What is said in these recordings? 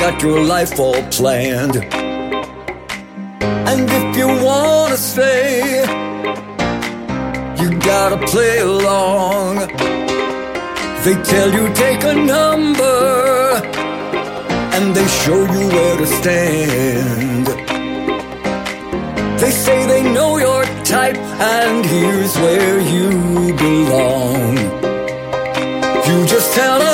Got your life all planned. And if you wanna stay, you gotta play along. They tell you take a number, and they show you where to stand. They say they know your type, and here's where you belong. You just tell them.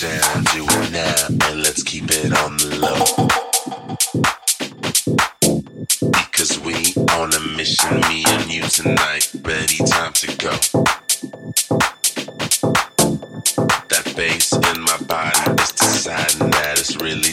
down, do it now, and let's keep it on the low. Because we on a mission, me and you tonight, ready, time to go. That bass in my body is deciding that it's really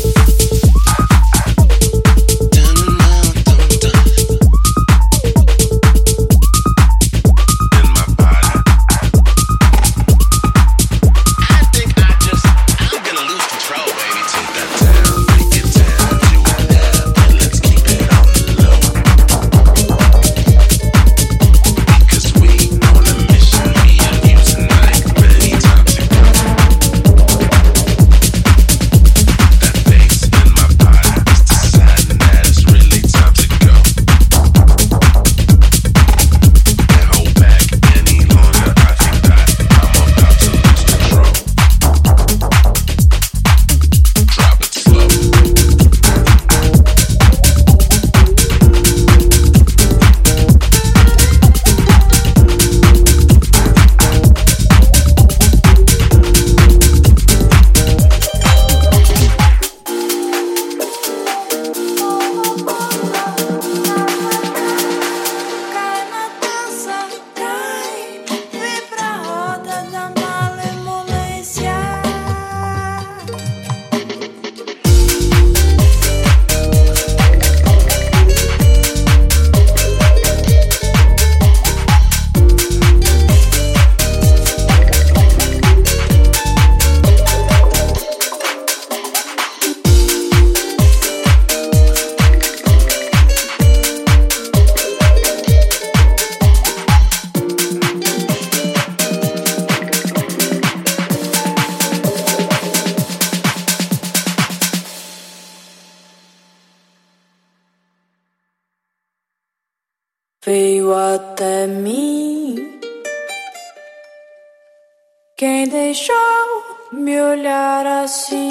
me olhar assim.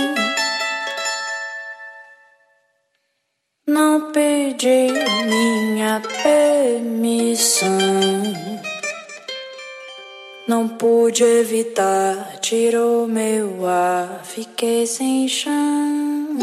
Não pedi minha permissão. Não pude evitar, tirou meu ar, fiquei sem chão.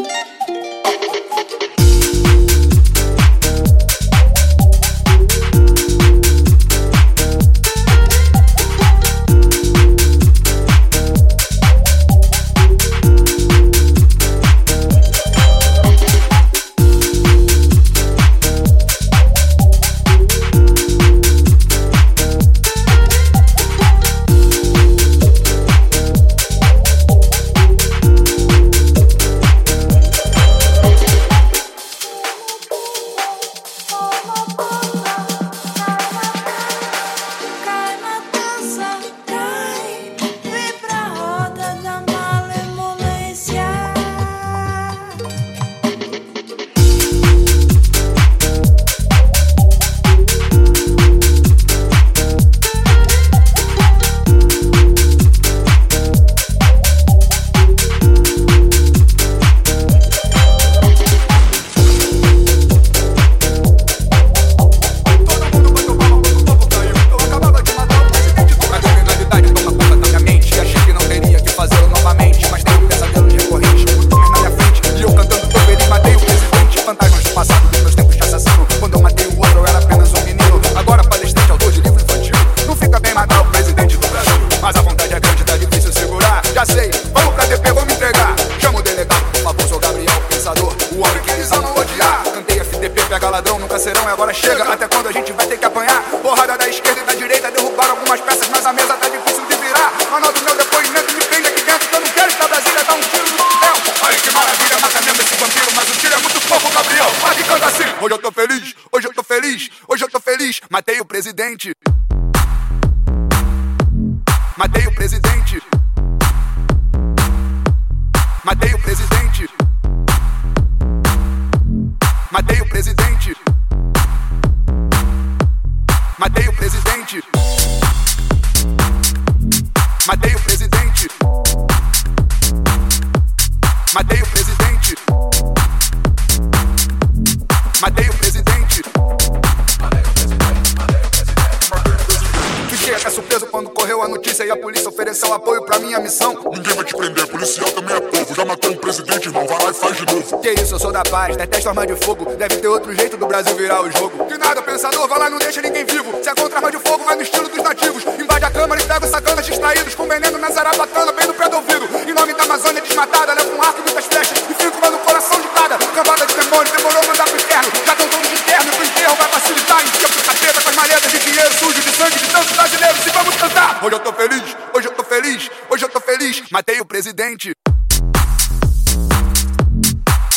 Que isso, eu sou da paz, detesto arma de fogo. Deve ter outro jeito do Brasil virar o jogo. Que nada, pensador, vai lá não deixa ninguém vivo. Se é contra arma de fogo, vai no estilo dos nativos. Invade a câmara e pega sacanas distraídos. Com veneno na zarabatana, bem no pé do ouvido. Em nome da Amazônia desmatada, leva um arco e muitas flechas. E fico no coração de cada cavada de demônio. Demorou mandar pro inferno, já tão todos de inferno Pro enterro vai facilitar em pro capeta com as maletas de dinheiro sujo de sangue de tantos brasileiros. E vamos cantar! Hoje eu tô feliz, hoje eu tô feliz, hoje eu tô feliz. Matei o presidente.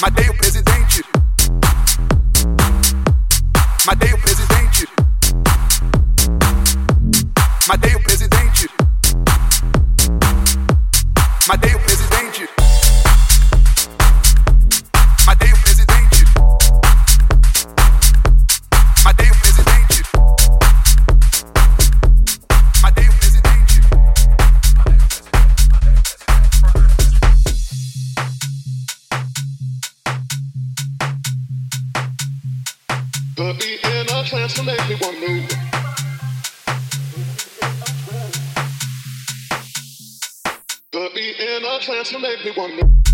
Matei o presidente. Matei o presidente. Matei o presidente. Matei o presidente. plans to make me want to.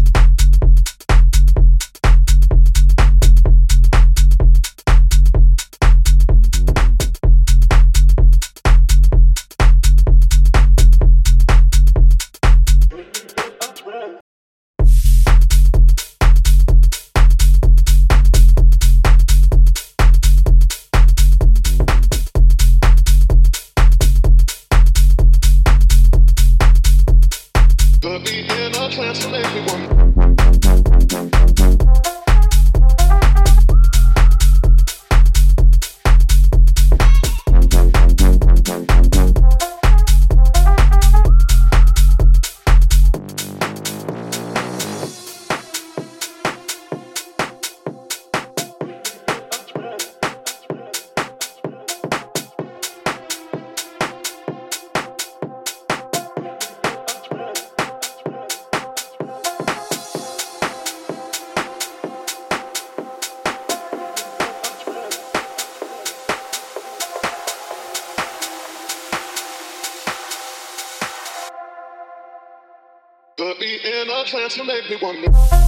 plans to make me want to.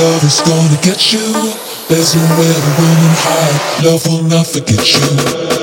Love is gonna get you. There's nowhere to run and hide. Love will not forget you.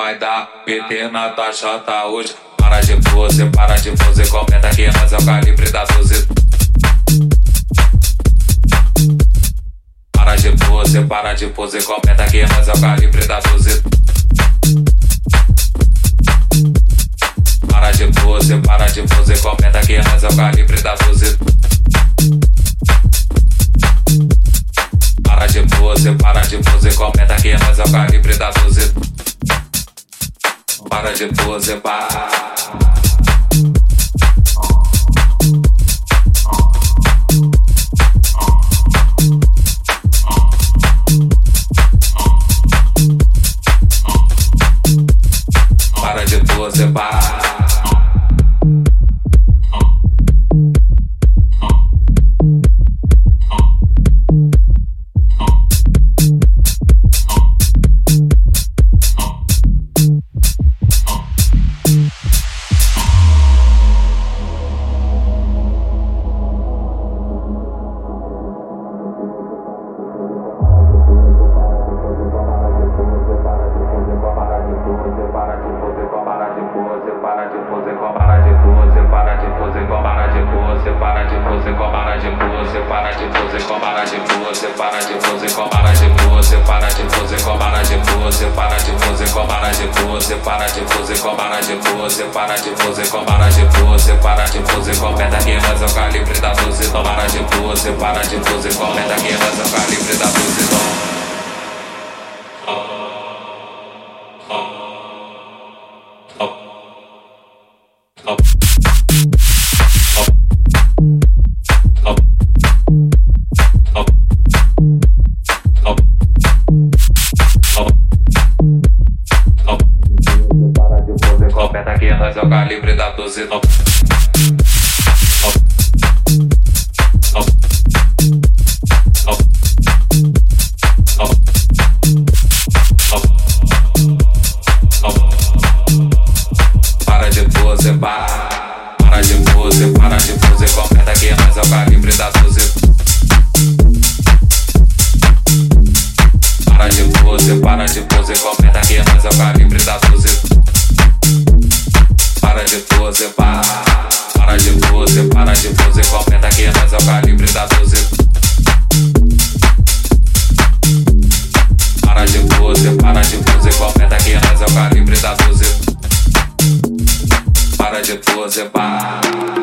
Vai dar. PT Natasha tá hoje. de pose, completa que nós é o calibre da dose. Para de pose, para. Para de pose, para de pose, completa que nós é o calibre da dose. Para de pose, para de pose, completa que nós é o calibre da dose. Para de pose, para.